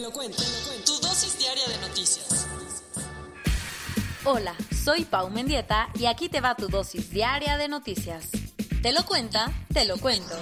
Lo cuento, te lo cuento. Tu dosis diaria de noticias. Hola, soy Pau Mendieta y aquí te va tu dosis diaria de noticias. Te lo cuenta, te lo cuento.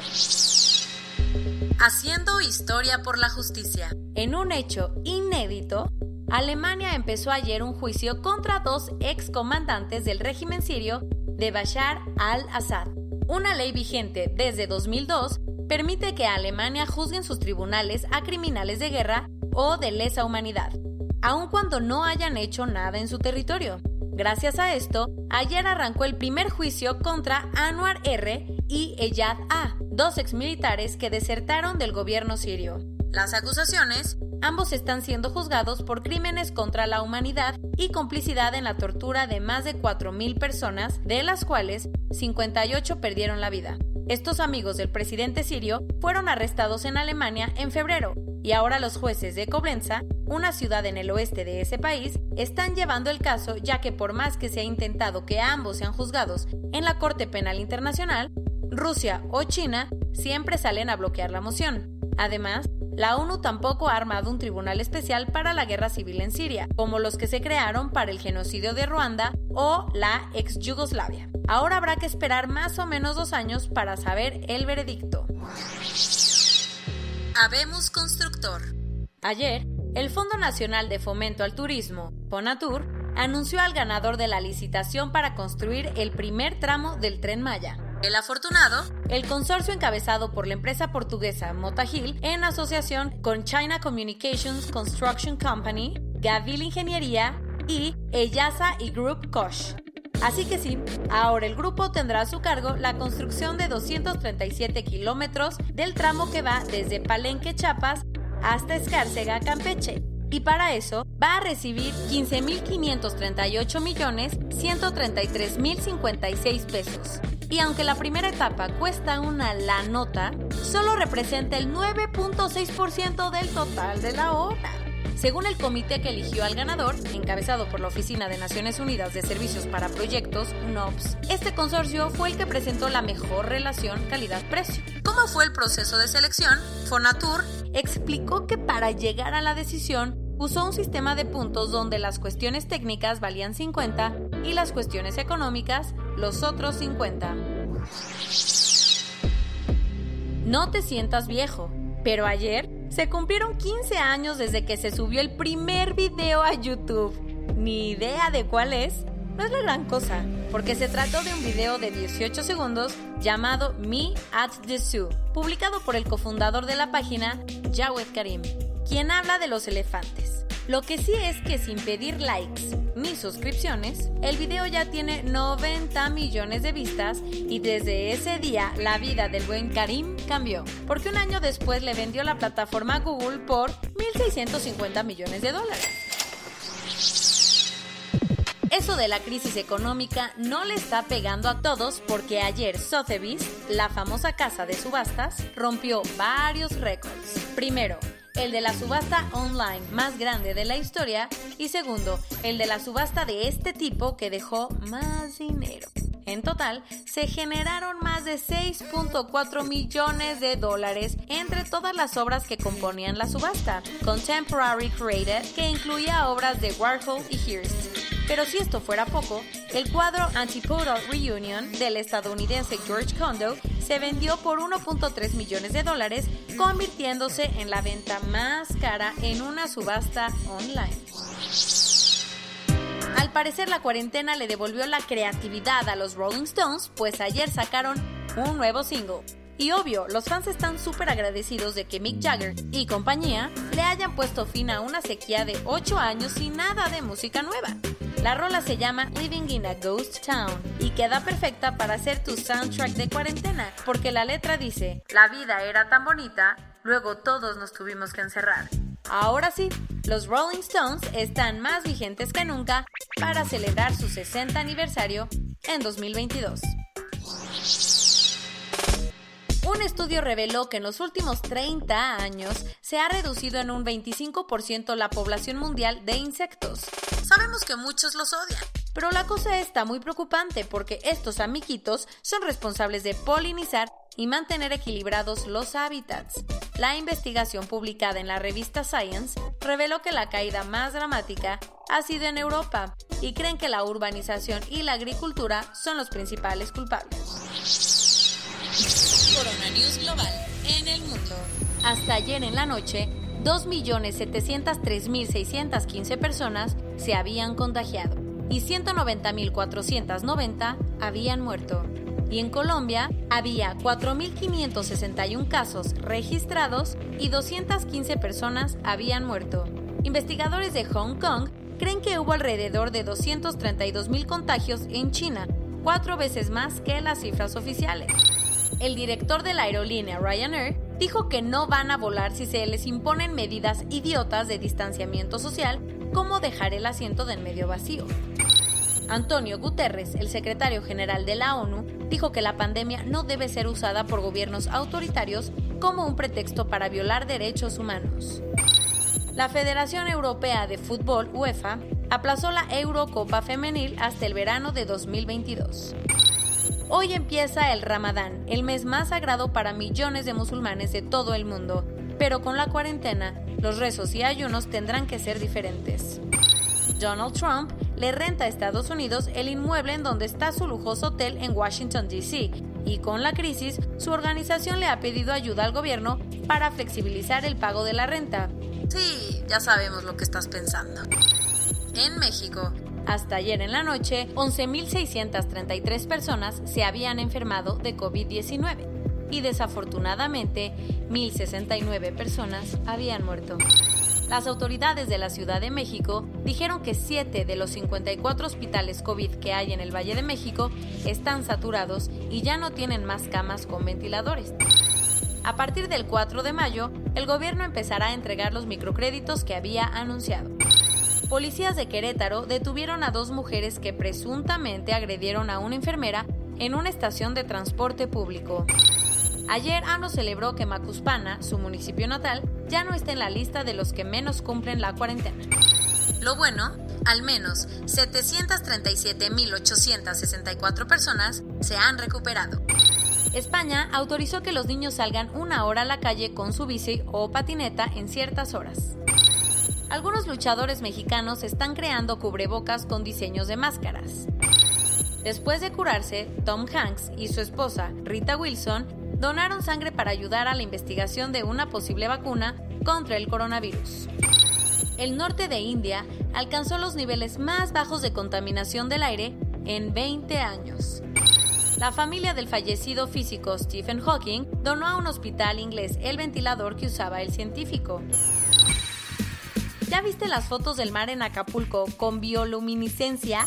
Haciendo historia por la justicia. En un hecho inédito, Alemania empezó ayer un juicio contra dos excomandantes del régimen sirio de Bashar al-Assad. Una ley vigente desde 2002 permite que Alemania juzgue en sus tribunales a criminales de guerra o de lesa humanidad, aun cuando no hayan hecho nada en su territorio. Gracias a esto, ayer arrancó el primer juicio contra Anwar R. y Eyad A., dos exmilitares que desertaron del gobierno sirio. Las acusaciones, ambos están siendo juzgados por crímenes contra la humanidad y complicidad en la tortura de más de 4.000 personas, de las cuales 58 perdieron la vida. Estos amigos del presidente sirio fueron arrestados en Alemania en febrero y ahora los jueces de Coblenza, una ciudad en el oeste de ese país, están llevando el caso ya que por más que se ha intentado que ambos sean juzgados en la Corte Penal Internacional, Rusia o China siempre salen a bloquear la moción. Además, la ONU tampoco ha armado un tribunal especial para la guerra civil en Siria, como los que se crearon para el genocidio de Ruanda o la ex Yugoslavia. Ahora habrá que esperar más o menos dos años para saber el veredicto. Habemos Constructor. Ayer, el Fondo Nacional de Fomento al Turismo, FONATUR, anunció al ganador de la licitación para construir el primer tramo del tren Maya. El afortunado, el consorcio encabezado por la empresa portuguesa Motagil en asociación con China Communications Construction Company, Gavil Ingeniería y Eyasa y Group Koch. Así que sí, ahora el grupo tendrá a su cargo la construcción de 237 kilómetros del tramo que va desde Palenque, Chiapas, hasta Escárcega, Campeche. Y para eso va a recibir 15.538 millones 133.056 pesos. Y aunque la primera etapa cuesta una la nota, solo representa el 9.6% del total de la obra. Según el comité que eligió al ganador, encabezado por la Oficina de Naciones Unidas de Servicios para Proyectos, UNOPS, este consorcio fue el que presentó la mejor relación calidad-precio. ¿Cómo fue el proceso de selección? Fonatur explicó que para llegar a la decisión usó un sistema de puntos donde las cuestiones técnicas valían 50 y las cuestiones económicas los otros 50. No te sientas viejo, pero ayer se cumplieron 15 años desde que se subió el primer video a YouTube. Ni idea de cuál es. No es la gran cosa, porque se trató de un video de 18 segundos llamado Me at the Zoo, publicado por el cofundador de la página, Jawed Karim, quien habla de los elefantes. Lo que sí es que sin pedir likes ni suscripciones, el video ya tiene 90 millones de vistas y desde ese día la vida del buen Karim cambió, porque un año después le vendió la plataforma Google por 1.650 millones de dólares. Eso de la crisis económica no le está pegando a todos porque ayer Sotheby's, la famosa casa de subastas, rompió varios récords. Primero, el de la subasta online más grande de la historia y segundo, el de la subasta de este tipo que dejó más dinero. En total, se generaron más de 6.4 millones de dólares entre todas las obras que componían la subasta. Contemporary Created, que incluía obras de Warhol y Hearst. Pero si esto fuera poco, el cuadro Antipodal Reunion del estadounidense George Condo se vendió por 1.3 millones de dólares, convirtiéndose en la venta más cara en una subasta online. Al parecer la cuarentena le devolvió la creatividad a los Rolling Stones, pues ayer sacaron un nuevo single. Y obvio, los fans están súper agradecidos de que Mick Jagger y compañía le hayan puesto fin a una sequía de 8 años sin nada de música nueva. La rola se llama Living in a Ghost Town y queda perfecta para ser tu soundtrack de cuarentena, porque la letra dice, la vida era tan bonita, luego todos nos tuvimos que encerrar. Ahora sí, los Rolling Stones están más vigentes que nunca para celebrar su 60 aniversario en 2022. Un estudio reveló que en los últimos 30 años se ha reducido en un 25% la población mundial de insectos. Sabemos que muchos los odian, pero la cosa está muy preocupante porque estos amiguitos son responsables de polinizar y mantener equilibrados los hábitats. La investigación publicada en la revista Science reveló que la caída más dramática ha sido en Europa y creen que la urbanización y la agricultura son los principales culpables. News Global en el mundo. Hasta ayer en la noche, 2.703.615 personas se habían contagiado y 190.490 habían muerto. Y en Colombia había 4.561 casos registrados y 215 personas habían muerto. Investigadores de Hong Kong creen que hubo alrededor de 232.000 contagios en China, cuatro veces más que las cifras oficiales el director de la aerolínea Ryanair dijo que no van a volar si se les imponen medidas idiotas de distanciamiento social como dejar el asiento del medio vacío. Antonio Guterres, el secretario general de la ONU, dijo que la pandemia no debe ser usada por gobiernos autoritarios como un pretexto para violar derechos humanos. La Federación Europea de Fútbol, UEFA, aplazó la Eurocopa Femenil hasta el verano de 2022. Hoy empieza el Ramadán, el mes más sagrado para millones de musulmanes de todo el mundo, pero con la cuarentena, los rezos y ayunos tendrán que ser diferentes. Donald Trump le renta a Estados Unidos el inmueble en donde está su lujoso hotel en Washington, D.C., y con la crisis, su organización le ha pedido ayuda al gobierno para flexibilizar el pago de la renta. Sí, ya sabemos lo que estás pensando. En México, hasta ayer en la noche, 11.633 personas se habían enfermado de COVID-19 y desafortunadamente 1.069 personas habían muerto. Las autoridades de la Ciudad de México dijeron que 7 de los 54 hospitales COVID que hay en el Valle de México están saturados y ya no tienen más camas con ventiladores. A partir del 4 de mayo, el gobierno empezará a entregar los microcréditos que había anunciado. Policías de Querétaro detuvieron a dos mujeres que presuntamente agredieron a una enfermera en una estación de transporte público. Ayer AMLO celebró que Macuspana, su municipio natal, ya no está en la lista de los que menos cumplen la cuarentena. Lo bueno, al menos 737.864 personas se han recuperado. España autorizó que los niños salgan una hora a la calle con su bici o patineta en ciertas horas. Algunos luchadores mexicanos están creando cubrebocas con diseños de máscaras. Después de curarse, Tom Hanks y su esposa, Rita Wilson, donaron sangre para ayudar a la investigación de una posible vacuna contra el coronavirus. El norte de India alcanzó los niveles más bajos de contaminación del aire en 20 años. La familia del fallecido físico Stephen Hawking donó a un hospital inglés el ventilador que usaba el científico. ¿Ya viste las fotos del mar en Acapulco con bioluminiscencia?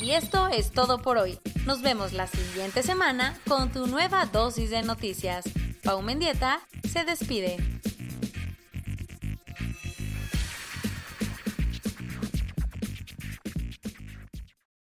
Y esto es todo por hoy. Nos vemos la siguiente semana con tu nueva dosis de noticias. Pau Mendieta se despide.